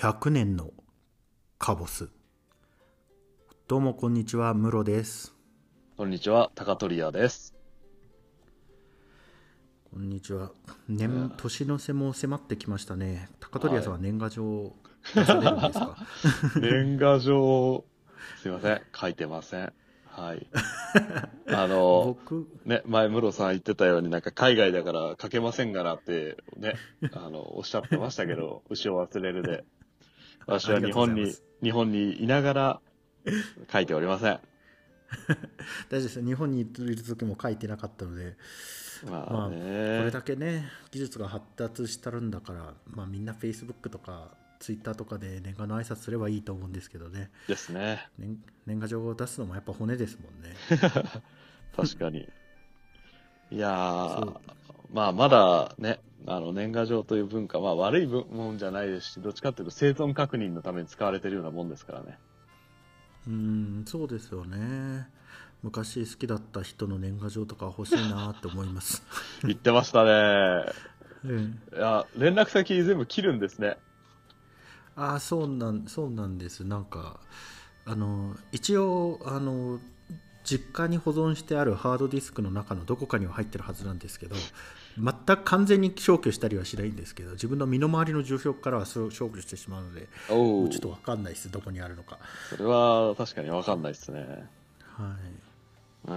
100年のカボス。どうもこんにちはムロです。こんにちは、高取屋です。こんにちは。年年の瀬も迫ってきましたね。高取屋さんは年賀状出されるんですか、年賀状、すいません、書いてません。はい。あの、僕ね、前、ムロさん言ってたように、なんか海外だから書けませんがなって、ね、あの、おっしゃってましたけど、牛を忘れるで。私は日本に日本にいながら書いておりません。大丈夫です日本にいる時も書いてなかったのでままあこあね、れだけね技術が発達してるんだから、まあ、みんな Facebook とか Twitter とかで年賀の挨拶すればいいと思うんですけどねですね。年年賀状を出すのもやっぱ骨ですもんね 確かに。いやまあまだね、あの年賀状という文化、まあ悪いもんじゃないですし、どっちかっていうと生存確認のために使われてるようなもんですからね。うーんそうですよね昔好きだった人の年賀状とか欲しいなって思います、言ってましたね。うん、いや、連絡先全部切るんですね。ああそうなんそうなんですなんかあの一応あの実家に保存してあるハードディスクの中のどこかには入ってるはずなんですけど全く完全に消去したりはしないんですけど自分の身の回りの住所からは消去してしまうのでちょっと分かんないですどこにあるのかそれは確かにわかんないですね。はいうん。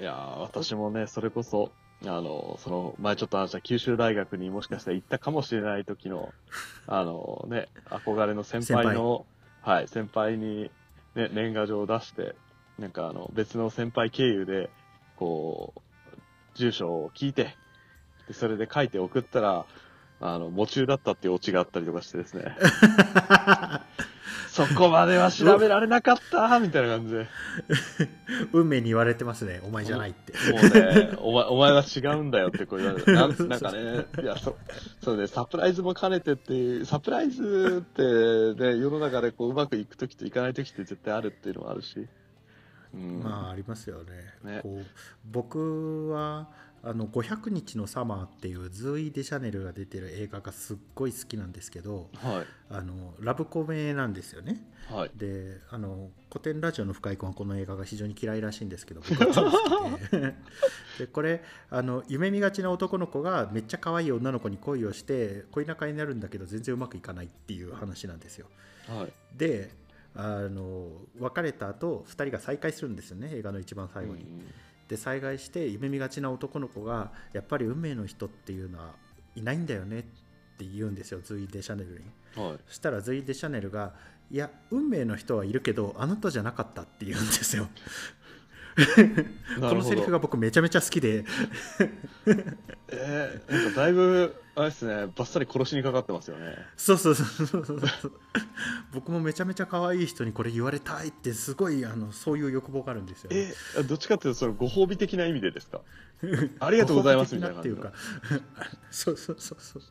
いやー、私もね、それこそ、あの、その、前ちょっと話した九州大学にもしかしたら行ったかもしれない時の、あのね、憧れの先輩の、はい、先輩に、ね、年賀状を出して、なんかあの、別の先輩経由で、こう、住所を聞いて、でそれで書いて送ったら、あの、夢中だったっていうオチがあったりとかしてですね。そこまでは調べられなかったみたいな感じで。運命に言われてますねお前じゃないってもうね、お前、お前は違うんだよってこう言われて、なんなんかね、いや、そ、そうね、サプライズも兼ねてっていう、サプライズってね、世の中でこう、うまくいくときといかないときって絶対あるっていうのもあるし。うん。まあありますよねねこう僕はあの500日のサマーっていうズーイ・デシャネルが出てる映画がすっごい好きなんですけどはい。あのラブコメなんですよねはい。であの古典ラジオの深井君はこの映画が非常に嫌いらしいんですけど僕は超好きで でこれあの夢見がちな男の子がめっちゃ可愛い女の子に恋をして恋仲になるんだけど全然うまくいかないっていう話なんですよはい。であの別れた後2人が再会するんですよね映画の一番最後に、うんで再会して夢見がちな男の子がやっぱり運命の人っていうのはいないんだよねって言うんですよズイ・デ・シャネルに。はい。そしたらズイ・デ・シャネルがいや運命の人はいるけどあなたじゃなかったって言うんですよ。このセリフが僕めちゃめちゃ好きで。えー、なんかだいぶ、あれですね、バッサリ殺しにかかってますよね。そうそうそうそうそうそう。僕もめちゃめちゃ可愛い人にこれ言われたいってすごいあのそういう欲望があるんですよ、ね、えどっちかっていうと、そのご褒美的な意味でですか？ありがとうございますみたいな。っていうか。そうそうそうそう。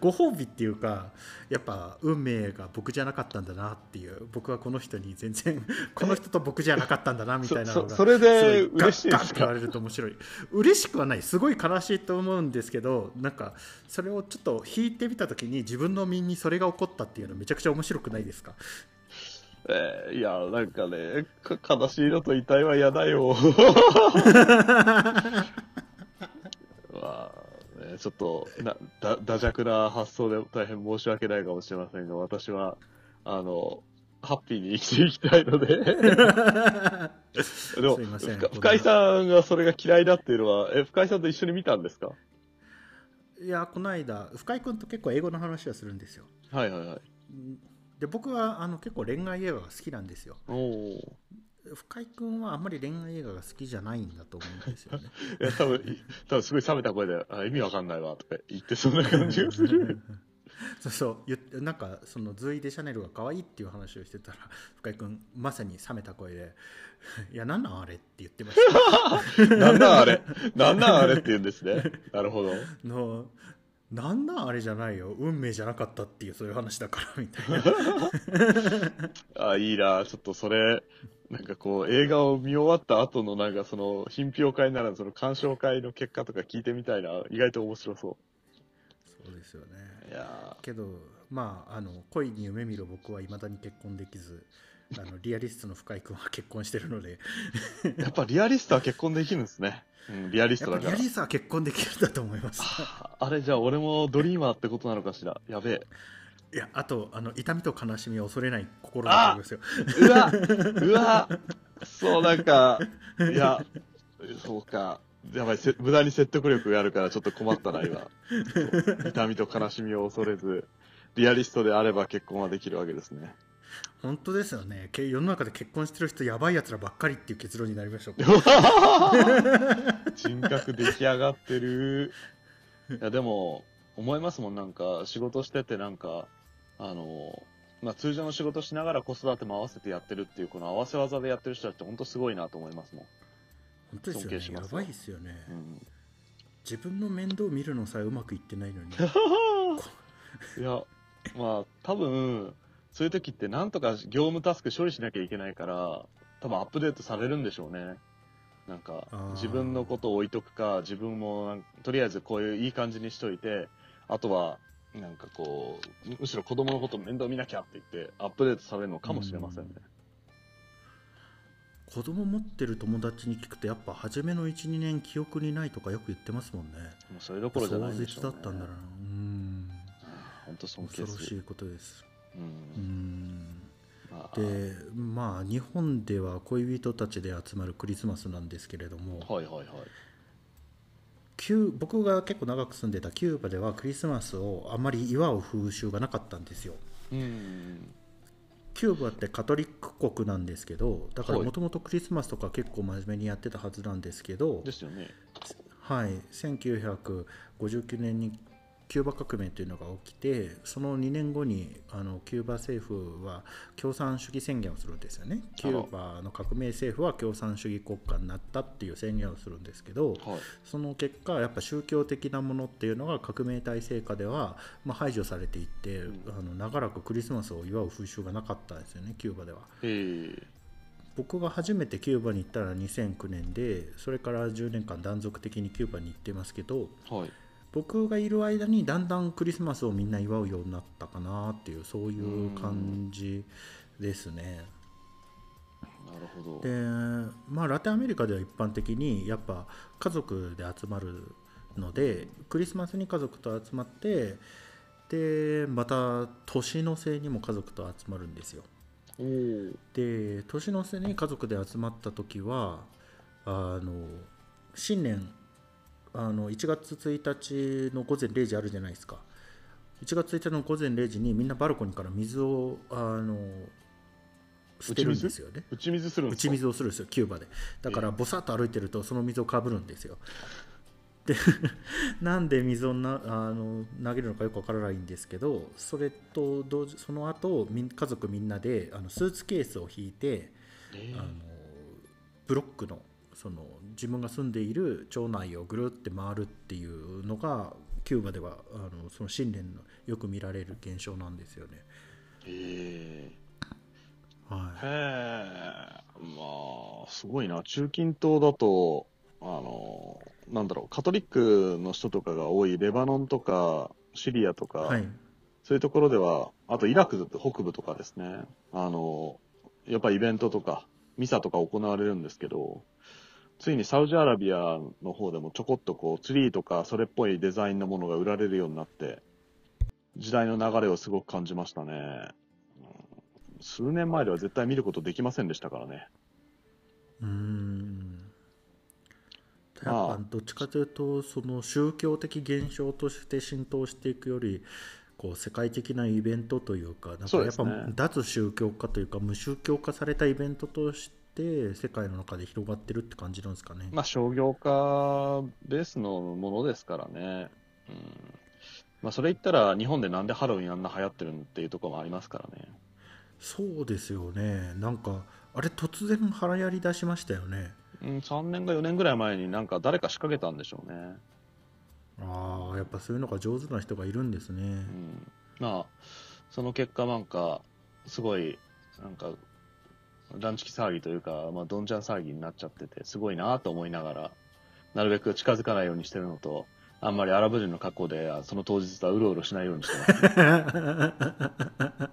ご褒美っていうかやっぱ運命が僕じゃなかったんだなっていう。僕はこの人に全然 この人と僕じゃなかったんだなみたいなのがそそれでご嬉しいですか？言われると面白い。嬉しくはない。すごい悲しいと思うんですけどなんかそれをちょっと引いてみた時に自分の身にそれが起こったっていうのめちゃくちゃ面白くないですか？えーいや、なんかね、か悲しいのと痛いは嫌だよ。まあね、ちょっとなだ、ダ弱な発想で大変申し訳ないかもしれませんが、私は、あの、ハッピーに生きていきたいので。でも、すいません深深井さんがそれが嫌いだっていうのは、え、深井さんと一緒に見たんですか？いやこの間深井君と結構英語の話はするんですよはいはいはい。で僕はあの結構恋愛映画が好きなんですよおお。深井君はあんまり恋愛映画が好きじゃないんだと思うんですよね いや、多分、い多分すごい冷めた声で、あ意味わかんないわ、とか言ってそんな感じがする。そうそう言ってなんかそのズイ・デ・シャネルが可愛いっていう話をしてたら 深井君まさに冷めた声で「いやなんなんあれ?」って言ってましたなんなんあれ？なんなんあれって言うんですね。なるほど。のなんなんあれじゃないよ運命じゃなかったっていうそういう話だからみたいなあ、いいな。ちょっとそれ、なんかこう、映画を見終わった後のなんかその、品評会ならその鑑賞会の結果とか聞いてみたいな。意外と面白そそうですよねけどまああの恋に夢見る僕はいまだに結婚できず あのリアリストの深井君は結婚してるのでやっぱリアリストは結婚できるんですね。うん、リアリストだから。リアリストは結婚できるんだと思いますああれじゃあ俺もドリーマーってことなのかしら。やべえ。いやあとあの痛みと悲しみを恐れない心だと思いますようわうわそうなんか、いや、そうか。やばい、せ無駄に説得力があるからちょっと困ったな、今。痛みと悲しみを恐れず、リアリストであれば結婚はできるわけですね。本当ですよねけ世の中で結婚してる人やばいやつらばっかりっていう結論になりました 人格出来上がってる。いや、でも、思いますもん、なんか、仕事しててなんか、あの、まあ、通常の仕事しながら子育ても合わせてやってるっていう、この合わせ技でやってる人たちって本当すごいなと思いますもん。本当ですよ尊敬しますねやばいですよね、うん。自分の面倒見るのさえうまくいってないのに いや、まあ、多分、そういう時ってなんとか業務タスク処理しなきゃいけないから、多分アップデートされるんでしょうね。なんか自分のことを置いとくか、自分もとりあえずこういういい感じにしといて、あとは、なんかこう、むむしろ子供のこと面倒見なきゃって言って、アップデートされるのかもしれませんね。子供持ってる友達に聞くとやっぱ初めの12年記憶にないとかよく言ってますもんねもうそれどころじゃないんでしょう、ね。壮絶だったんだろうなうん本当。恐ろしいことですう。うんでまあ日本では恋人たちで集まるクリスマスなんですけれどもはいはいはい。キュー僕が結構長く住んでたキューバではクリスマスをあまり祝う風習がなかったんですようん。キューバってカトリック国なんですけどだからはいもともとクリスマスとか結構真面目にやってたはずなんですけど、ですよね。はい、1959年にキューバ革命というのが起きてその2年後にあのキューバ政府は共産主義宣言をするんですよねキューバの革命政府は共産主義国家になったっていう宣言をするんですけどはい。その結果やっぱ宗教的なものっていうのが革命体制下では、まあ、排除されていって、うんあの長らくクリスマスを祝う風習がなかったんですよねキューバでは。ええ僕が初めてキューバに行ったら2009年でそれから10年間断続的にキューバに行ってますけどはい。僕がいる間にだんだんクリスマスをみんな祝うようになったかなっていうそういう感じですね。なるほど。でまあラテンアメリカでは一般的にやっぱ家族で集まるのでクリスマスに家族と集まってでまた年の瀬にも家族と集まるんですよ。で年の瀬に家族で集まった時はあの新年あの1月1日の午前0時あるじゃないですか。1月1日の午前0時にみんなバルコニーから水をあの捨てるんですよね。打ち水？するん打ちですか？水をするんですよキューバで。だからボサッと歩いてるとその水をかぶるんですよ。で なんで水をなあの投げるのかよくわからないんですけどそれと同時その後みん家族みんなであのスーツケースを引いてえ。あのブロックのその自分が住んでいる町内をぐるって回るっていうのがキューバではあのその新年のよく見られる現象なんですよね。えはい。へえ、まあ、すごいな。中近東だと、あの、なんだろう、カトリックの人とかが多いレバノンとか、シリアとか、はい。そういうところでは、あとイラク北部とかですね、あの、やっぱイベントとか、ミサとか行われるんですけど、ついにサウジアラビアの方でもちょこっとこう、ツリーとかそれっぽいデザインのものが売られるようになって、時代の流れをすごく感じましたね。うん数年前では絶対見ることできませんでしたからね。うーんやまあっぱどっちかというとその宗教的現象として浸透していくよりこう世界的なイベントというかなんかやっぱ脱宗教化というか無宗教化されたイベントとして世界の中で広がってるって感じなんですかね。まあ商業化ベースのものですからね。うん。まあそれ言ったら日本でなんでハロウィンあんな流行ってるんっていうところもありますからね。そうですよねなんかあれ突然腹やり出しましたよね。うん、3年か4年ぐらい前になんか誰か仕掛けたんでしょうね。ああやっぱそういうのが上手な人がいるんですね。うん。まあ、その結果なんか、すごい、なんか、ランチキ騒ぎというか、まあ、どんちゃん騒ぎになっちゃってて、すごいなと思いながら、なるべく近づかないようにしてるのと、あんまりアラブ人の格好で、あその当日はうろうろしないようにしてます。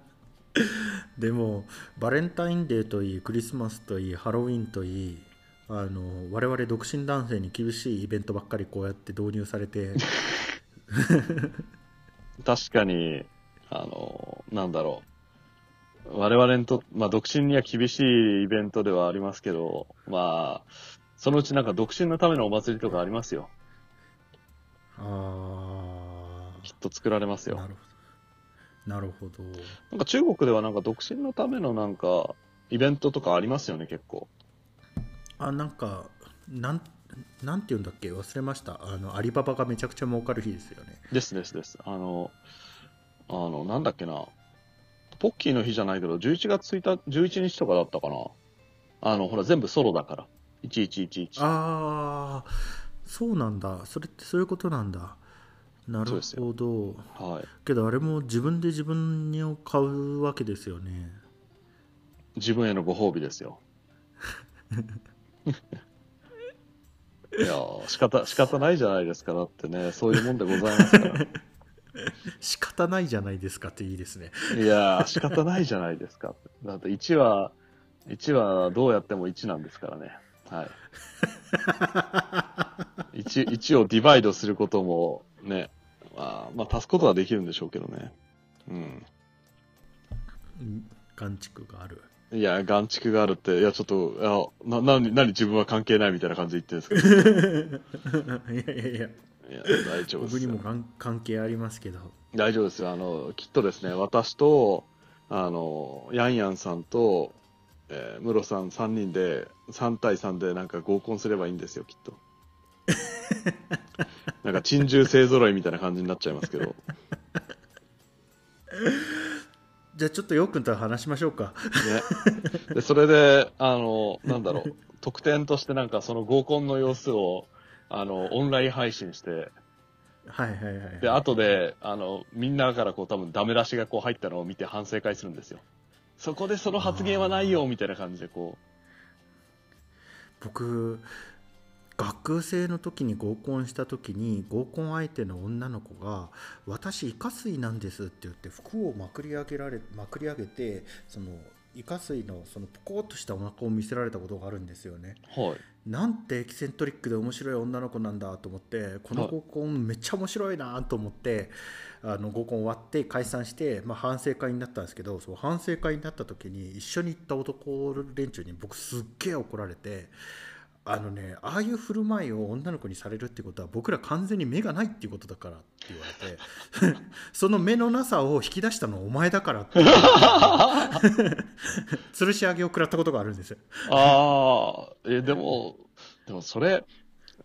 でもバレンタインデーといいクリスマスといいハロウィンといいあの我々独身男性に厳しいイベントばっかりこうやって導入されて 確かに、あの、なんだろう。我々にと、まあ、独身には厳しいイベントではありますけど、まあ、そのうちなんか独身のためのお祭りとかありますよ。あきっと作られますよ。あなるほどなるほどなんか中国ではなんか独身のためのなんか、イベントとかありますよね、結構。あなんかなんなんて言うんだっけ？忘れましたあのアリババがめちゃくちゃ儲かる日ですよねですですです。あの、あの、なんだっけな。ポッキーの日じゃないけど、11月1日、11日とかだったかな。あの、ほら、全部ソロだから。1111。ああそうなんだそれってそういうことなんだなるほどはい。けどあれも自分で自分を買うわけですよね自分へのご褒美ですよ。いやー仕方、仕方ないじゃないですか。だってね、そういうもんでございますから。仕方ないじゃないですかっていいですねいやー仕方ないじゃないですか。だって1は、1はどうやっても1なんですからね。はい。1、1をディバイドすることもね、まあ、まあ足すことはできるんでしょうけどね。うん。うん眼蓄があるいや、眼蓄があるって、いや、ちょっと、いや、な、なに、なに自分は関係ないみたいな感じで言ってるんですけど。いやいやいやいや、大丈夫ですよ僕にも。関関係ありますけど大丈夫ですよ。あの、きっとですね、私と、あの、ヤンヤンさんと、えー、ムロさん3人で、3対3でなんか合コンすればいいんですよ、きっと。なんか、珍獣勢揃いみたいな感じになっちゃいますけど。じゃあちょっとよくんと話しましょうかね。で、それで、あの、なんだろう、特典としてなんかその合コンの様子を、あの、オンライン配信して、はいはいはいで、後で、あの、みんなからこう多分ダメ出しがこう入ったのを見て反省会するんですよ。そこでその発言はないよ、みたいな感じでこ僕学生の時に合コンした時に合コン相手の女の子が「私イカ水なんです」って言って服をまくり上げられまくり上げてそのイカ水のそのポコッとしたお腹を見せられたことがあるんですよね。う。はい。なんてエキセントリックで面白い女の子なんだと思ってこの合コンめっちゃ面白いなと思ってあの合コン終わって解散して、まあ、反省会になったんですけどそう反省会になった時に一緒に行った男連中に僕すっげえ怒られてあのねああいう振る舞いを女の子にされるってことは僕ら完全に目がないっていうことだからって言われて その目のなさを引き出したのはお前だからって 吊るし上げを食らったことがあるんですよ。ああ、え、でも、でもそれ、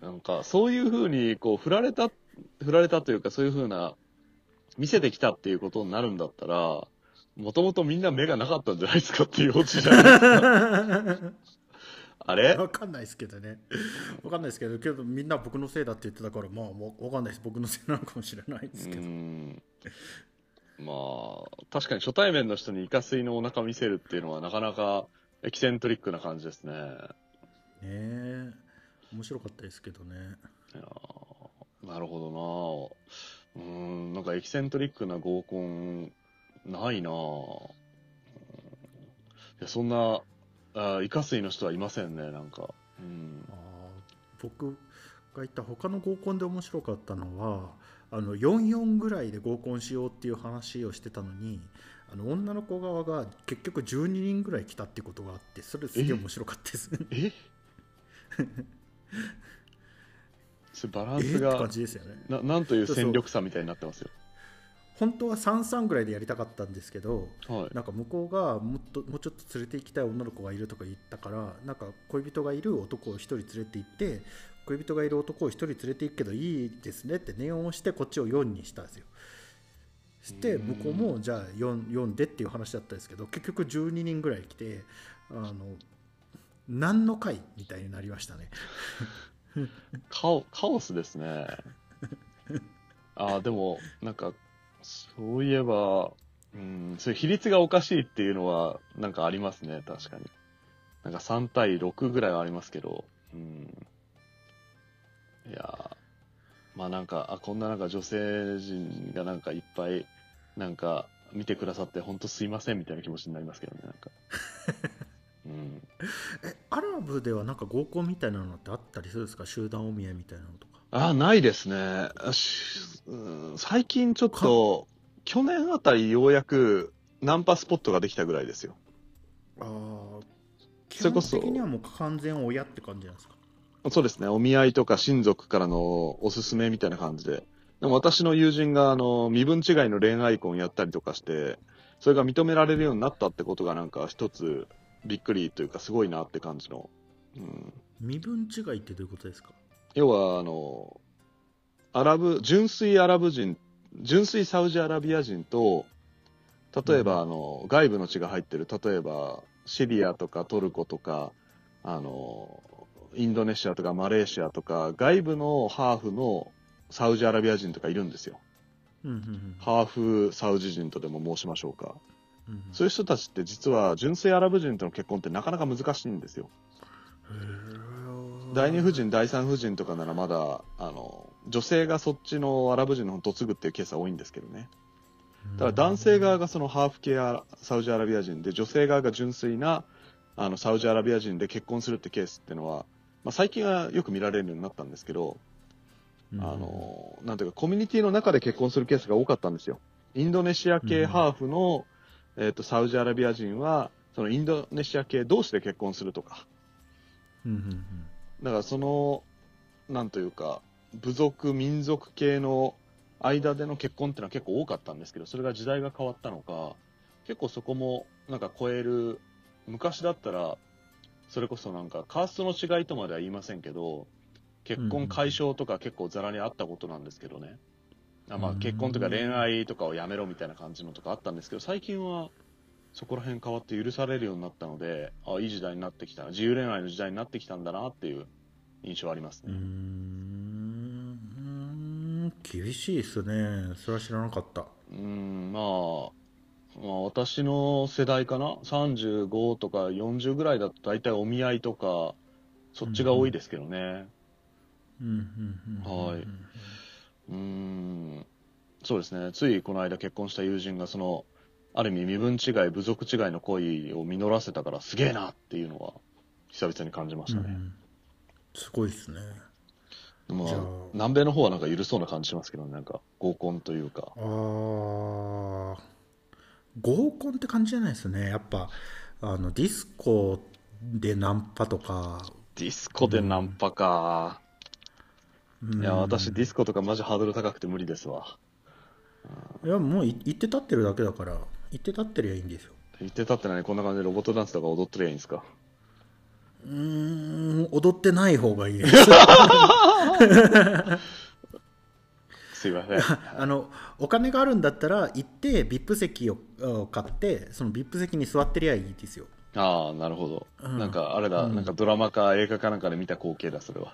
なんか、そういうふうに、こう、振られた、振られたというか、そういうふうな、見せてきたっていうことになるんだったら、もともとみんな目がなかったんじゃないですかっていうオチじゃないですか。あれ？わかんないですけどね。わかんないですけど、けどみんな僕のせいだって言ってたから、まあ、わわかんないです。僕のせいなのかもしれないですうけど。ん。まあ、確かに初対面の人にイカ水のお腹見せるっていうのはなかなかエキセントリックな感じですね。ねえ。面白かったですけどね。いやーなるほどなうーん、なんかエキセントリックな合コン、ないないや、そんな、あイカ水の人はいませんね、なんか。うん。あー僕が言った他の合コンで面白かったのは、あの44ぐらいで合コンしようっていう話をしてたのに、あの女の子側が結局12人ぐらい来たってことがあって、それすげえ面白かったです。え？バランスが感、じですよね。な、なんという戦力差みたいになってますよ。本当は33ぐらいでやりたかったんですけど、はい。なんか向こうがもっともうちょっと連れて行きたい女の子がいるとか言ったからなんか恋人がいる男を1人連れて行って恋人がいる男を1人連れて行くけどいいですねって念を押してこっちを4にしたんですよしてうん向こうもじゃあ 4, 4でっていう話だったんですけど結局12人ぐらい来てあの何の会みたいになりましたねカオ、カオスですね。ああ、でも、なんか、そういえば、うん、そういう比率がおかしいっていうのは、なんかありますね、確かに。なんか3対6ぐらいはありますけど、うん。いやーまあなんか、あ、こんななんか女性陣がなんかいっぱい、なんか見てくださって本当すいませんみたいな気持ちになりますけどね、なんか。うん。えアラブではなんか合コンみたいなのってあったりするんですか？集団お見合いみたいなのとかあ、ないですね。あしうん最近ちょっと、去年あたりようやくナンパスポットができたぐらいですよ。ああ基本それこそ的にはもう完全親って感じなんですか？そうですね。お見合いとか親族からのおすすめみたいな感じで。でも私の友人が、あの、身分違いの恋愛婚やったりとかして、それが認められるようになったってことがなんか一つびっくりというかすごいなって感じの。うん。身分違いってどういうことですか？要は、あの、アラブ、純粋アラブ人、純粋サウジアラビア人と、例えば、うんあの、外部の血が入ってる、例えば、シリアとかトルコとか、あの、インドネシアとかマレーシアとか、外部のハーフのサウジアラビア人とかいるんですよ。うんうんうんハーフサウジ人とでも申しましょうか。うんうんそういう人たちって実は純粋アラブ人との結婚ってなかなか難しいんですよ。第二夫人、第三夫人とかならまだ、あの、女性がそっちのアラブ人の方に嫁ぐっていうケースは多いんですけどね。ただ男性側がそのハーフ系アサウジアラビア人で、女性側が純粋なあのサウジアラビア人で結婚するってケースっていうのは、まあ、最近はよく見られるようになったんですけど、あの、なんていうか、コミュニティの中で結婚するケースが多かったんですよ。インドネシア系ハーフの、えっ、と、サウジアラビア人は、そのインドネシア系同士で結婚するとか、うんうんうんだからその、なんというか、部族、民族系の間での結婚っていうのは結構多かったんですけど、それが時代が変わったのか、結構そこもなんか超える、昔だったら、それこそなんかカーストの違いとまでは言いませんけど、結婚解消とか結構ざらにあったことなんですけどね。あまあうん結婚とか恋愛とかをやめろみたいな感じのとかあったんですけど、最近はそこら辺変わって許されるようになったので、あいい時代になってきたな、自由恋愛の時代になってきたんだなっていう印象ありますね。ん厳しいですねそれは知らなかったうん、まあ、まあ私の世代かな ?35 とか40ぐらいだと大体お見合いとか、そっちが多いですけどね。うんうんうんうんはいうん、そうですね。ついこの間結婚した友人がその、ある意味身分違い、部族違いの恋を実らせたからすげえなっていうのは久々に感じましたね。うん。すごいですね。まあ。南米の方はなんか緩そうな感じしますけどね、なんか合コンというか。あー合コンって感じじゃないですね。やっぱあのディスコでナンパとか、ディスコでナンパか。うん。いや、私ディスコとかマジハードル高くて無理ですわ。いやもうい行って立ってるだけだから行って立ってりゃいいんですよ。言ってたって何こんな感じでロボットダンスとか踊ってりゃいいんですか？うーん踊ってない方がいいです。すいません。あのお金があるんだったら行って VIP 席をあ買ってその VIP 席に座ってりゃいいですよ。ああ、なるほど。うん。なんかあれだ、うん。なんかドラマか映画かなんかで見た光景だ、それは。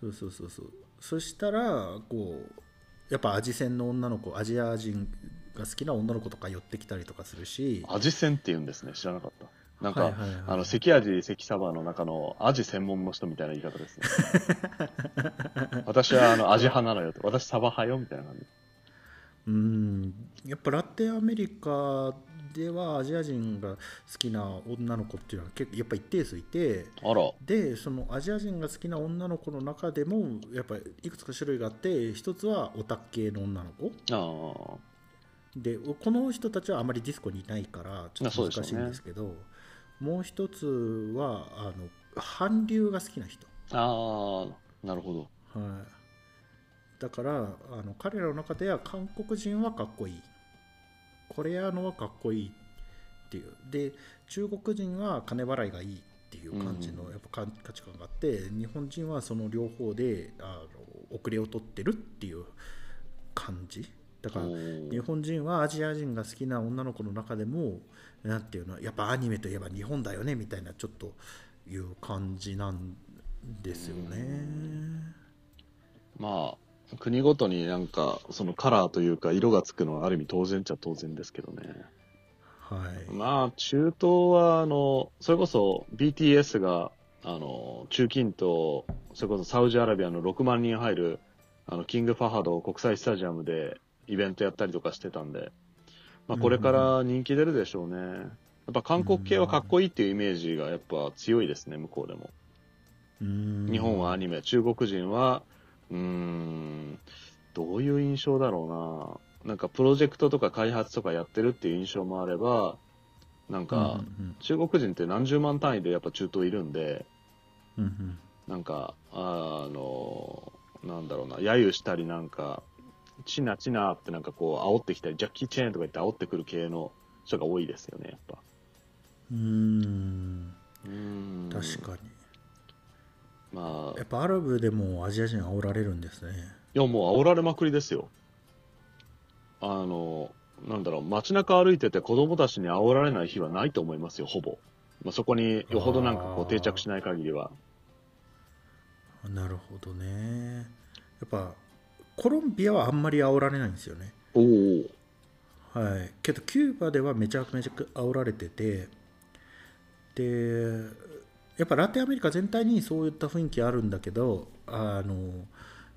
そうそうそうそう。そしたらこうやっぱアジ戦の女の子アジア人が好きな女の子とか寄ってきたりとかするし味仙って言うんですね。知らなかった。なんか、はいはいはいあの、関味関サバの中のアジ専門の人みたいな言い方ですね。私はあの、アジ派なのよと。私サバ派よみたいな感じ。うんやっぱラテンアメリカではアジア人が好きな女の子っていうのは結構やっぱ一定数いてあら。でそのアジア人が好きな女の子の中でもやっぱりいくつか種類があって一つはオタク系の女の子ああ。でこの人たちはあまりディスコにいないからちょっと難しいんですけどもう一つはあの韓流が好きな人、ああ、なるほど。はい、だからあの彼らの中では韓国人はかっこいい。コレアのはかっこいいっていう。で中国人は金払いがいいっていう感じのうん。やっぱ価価値観があって日本人はその両方であの遅れを取ってるっていう感じだから日本人はアジア人が好きな女の子の中でもなんていうのやっぱアニメといえば日本だよねみたいなちょっという感じなんですよね。まあ、国ごとになんか、そのカラーというか、色がつくのはある意味当然っちゃ当然ですけどね。はい、まあ、中東は、あの、それこそ BTS が、あの、中近東、それこそサウジアラビアの6万人入るあの、キングファハド国際スタジアムでイベントやったりとかしてたんで、まあ、これから人気出るでしょうね。やっぱ韓国系はかっこいいっていうイメージがやっぱ強いですね、向こうでも。うん日本はアニメ、中国人は、うーん、どういう印象だろうな。なんかプロジェクトとか開発とかやってるっていう印象もあれば、なんか、うん中国人って何十万単位でやっぱ中東いるんで、なんか、あの、なんだろうな、揶揄したりなんか、チナチナってなんかこう煽ってきたり、ジャッキー・チェーンとか言って煽ってくる系の人が多いですよね、やっぱ。うんうんうーん。確かにまあ、やっぱアラブでもアジア人煽られるんですねいやもう煽られまくりですよ。あの、なんだろう、街中歩いてて子供たちに煽られない日はないと思いますよ、ほぼ。まあ、そこによほどなんかこう定着しない限りは。なるほどねやっぱコロンビアはあんまり煽られないんですよね。おお。はい。けどキューバではめちゃめちゃ煽られててでやっぱラテンアメリカ全体にそういった雰囲気あるんだけどあの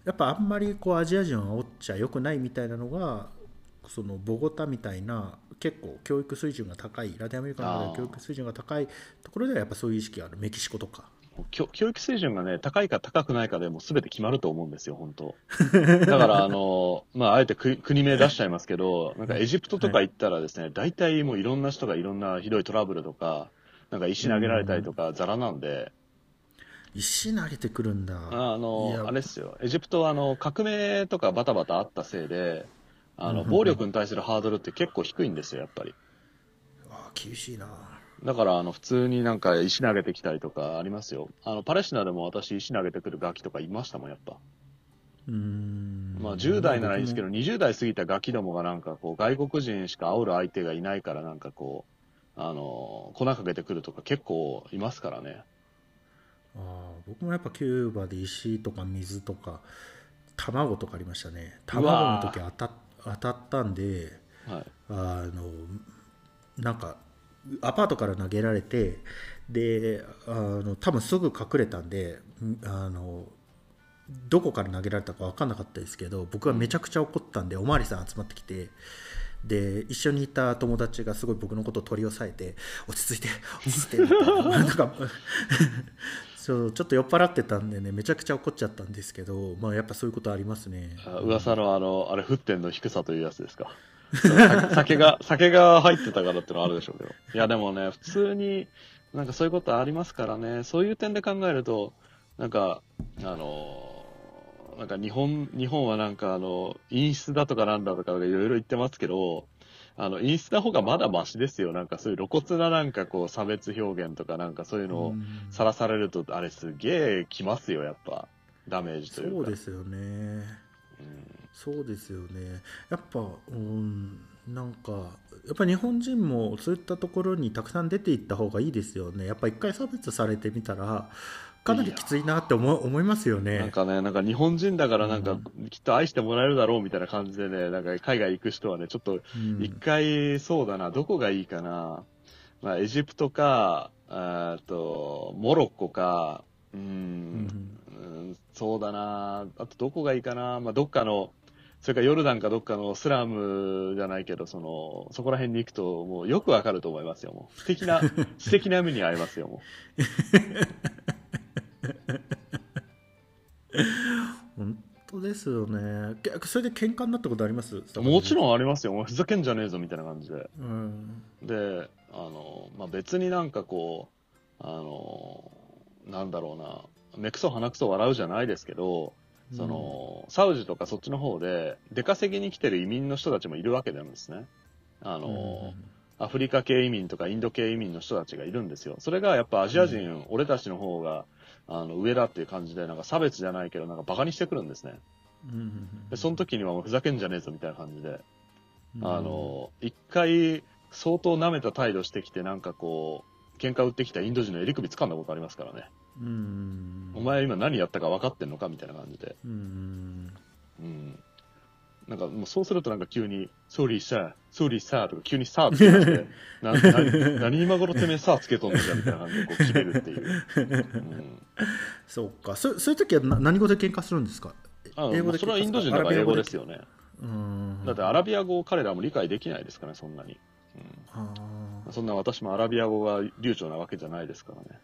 やっぱあんまりこうアジア人を煽っちゃよくないみたいなのがそのボゴタみたいな結構教育水準が高いラテンアメリカの中では教育水準が高いところではやっぱそういう意識がある。メキシコとか教教育水準がね、高いか高くないかでもう全て決まると思うんですよ、本当。だから、あの、まあ、あえて国国名出しちゃいますけど、なんかエジプトとか行ったらですね、大体もういろんな人がいろんなひどいトラブルとか、なんか石投げられたりとか、ザラなんで、石投げてくるんだ。あいの、や。あれですよ。エジプトはあの、革命とかバタバタあったせいで、あの、暴力に対するハードルって結構低いんですよ、やっぱり。あ厳しいなだから、あの、普通になんか石投げてきたりとかありますよ。あの、パレスチナでも私石投げてくるガキとかいましたもん、やっぱ。うーんまあ、10代ならいいですけど、僕20代過ぎたガキどもがなんかこう、外国人しか煽る相手がいないからなんかこう、あの、粉かけてくるとか結構いますからね。もあー僕もやっぱキューバで石とか水とか卵とかありましたね卵の時当た当たったんではい。あのなんかアパートから投げられてであの多分すぐ隠れたんであのどこから投げられたか分かんなかったですけど僕はめちゃくちゃ怒ったんでおまわりさん集まってきてで一緒にいた友達がすごい僕のことを取り押さえて落ち着いて落ち着いてみたいなんか そうちょっと酔っ払ってたんでねめちゃくちゃ怒っちゃったんですけどまあやっぱそういうことありますね噂のあの、あれ、沸点の低さというやつですか？さ酒が、酒が入ってたからってのはあるでしょうけど。いや、でもね、普通に、なんかそういうことありますからね、そういう点で考えると、なんか、あの、なんか日本、日本はなんかあの、陰湿だとかなんだとかいろいろ言ってますけど、あの、陰湿な方がまだマシですよ。なんかそういう露骨ななんかこう差別表現とかなんかそういうのをうんさらされると、あれすげえきますよ、やっぱ。ダメージというか。そうですよねうんそうですよね。やっぱうんなんかやっぱ日本人もそういったところにたくさん出ていった方がいいですよね。やっぱ一回差別されてみたらかなりきついなって思い思いますよね。なんかね、なんか日本人だからなんかきっと愛してもらえるだろうみたいな感じでね、なんか海外行く人はね、ちょっとうん。一回そうだな、どこがいいかな。まあエジプトか、あーと、モロッコか、うーん、うんそうだな、あとどこがいいかな。まあどっかの、それからヨルダンかどっかのスラムじゃないけど、その、そこら辺に行くともうよくわかると思いますよ、もう。素敵な、素敵な目に遭いますよ、も 本当ですよねけそれで喧嘩になったことあります？う。もちん、ろんありますよ。もうふざけんじゃねえぞ、みたいな感じで。うんで、あの、まあ、別になんかこう、あの、なんだろうな、目くそ鼻くそ笑うじゃないですけど、その、サウジとかそっちの方で、出稼ぎに来てる移民の人たちもいるわけなんですね。あの、アフリカ系移民とかインド系移民の人たちがいるんですよ。それがやっぱアジア人、俺たちの方が、あの、上だっていう感じで、なんか差別じゃないけど、なんかバカにしてくるんですね。で、その時にはもうふざけんじゃねえぞみたいな感じで、うんあの、一回、相当舐めた態度してきて、なんかこう、喧嘩売ってきたインド人の襟首掴んだことありますからね。うんお前今何やったか分かってんのかみたいな感じで。うんうん。なんかもうそうするとなんか急に、 Sorry sir、sorry sir とか急に sir つけてきて、なな何今頃てめえ sir つけとんのじゃみたいな感じでこう切れるっていう。うん、そうかそそういう時はな何語で喧嘩するんですか？あ英語でそれはインド人だから英語ですよね。うんだってアラビア語を彼らも理解できないですからね、そんなに。あうん、そんな私もアラビア語が流暢なわけじゃないですからね。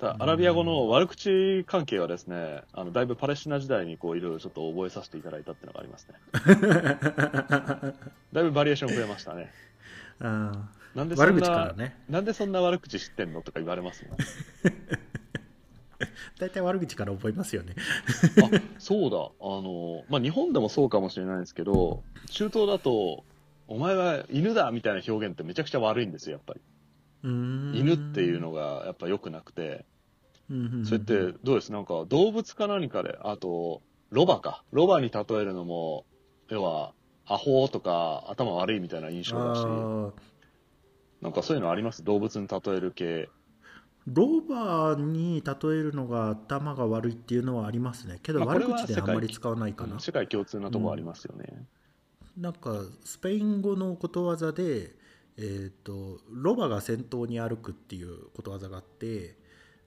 ただアラビア語の悪口関係はですね、あのだいぶパレスチナ時代にこういろいろちょっと覚えさせていただいたっていうのがありますね。ー だいぶバリエーション増えましたね。あなんでそんなねなんでそんな悪口知ってんのとか言われますもん。大体悪口から覚えますよねあそうだ、あの、まあ、日本でもそうかもしれないんですけど、中東だと、お前は犬だみたいな表現ってめちゃくちゃ悪いんですよ、やっぱり。犬犬っていうのがやっぱ良くなくて、うんそれってどうです？なんか動物か何かで、あと、ロバか。ロバに例えるのも、要は、アホとか頭悪いみたいな印象だし、なんかそういうのあります？動物に例える系。ロバに例えるのが頭が悪いっていうのはありますね。けど悪口であんまり使わないかな、世界共通なとこありますよね。なんかスペイン語のことわざで、えー、とロバが先頭に歩くっていうことわざがあって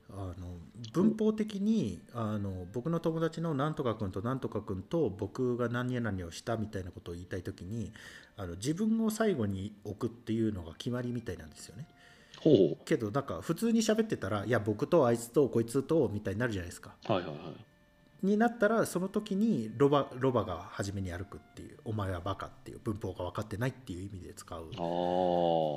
あの文法的にあの僕の友達のなんとか君となんとか君と僕が何々をしたみたいなことを言いたい時にあの自分を最後に置くっていうのが決まりみたいなんですよね。ほけどなんか普通に喋ってたらいや僕とあいつとこいつとみたいになるじゃないですか。う。はいはいはい。になったらその時にロバロバが初めに歩くっていうお前はバカっていう文法が分かってないっていう意味で使う。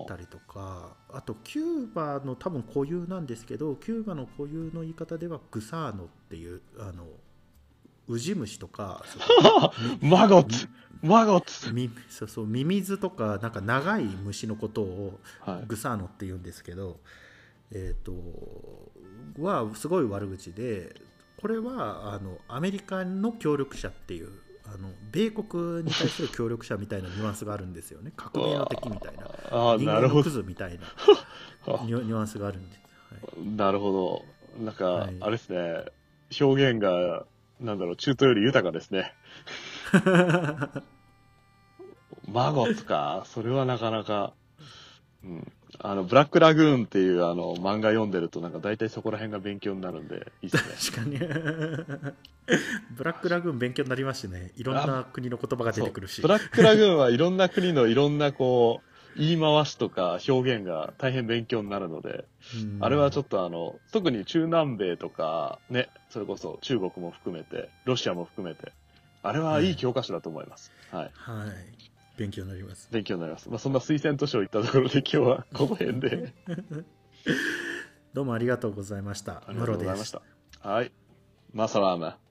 たりとかあとキューバの多分固有なんですけどキューバの固有の言い方ではグサーノっていうあのウジ虫とか マゴッツマゴッツみそうそうミミズとかなんか長い虫のことをはい。グサーノって言うんですけどえっ、とはすごい悪口でこれはあのアメリカの協力者っていうあの米国に対する協力者みたいなニュアンスがあるんですよね革命の敵みたいなああ、人なるほど間のク。ズみたいなあニュ ニュアンスがあるんです、はいなるほど。なんか、はいあれですね。表現が、なんだろう、中東より豊かですね。マゴッツか。それはなかなか。うん。あの、ブラックラグーンっていうあの漫画読んでると、なんか大体そこら辺が勉強になるんで、いいですね。確かに ブラックラグーン勉強になりましてねいろんな国の言葉が出てくるしブラックラグーンはいろんな国のいろんなこう、言い回しとか表現が大変勉強になるので、うんあれはちょっとあの、特に中南米とか、ね、それこそ中国も含めて、ロシアも含めて、あれはいい教科書だと思います。はい。はい勉強になります勉強になります。まあ、そんな推薦図書を言ったところで今日は この辺で。どうもありがとうございましたありがとうございました。はい。マサラーマ。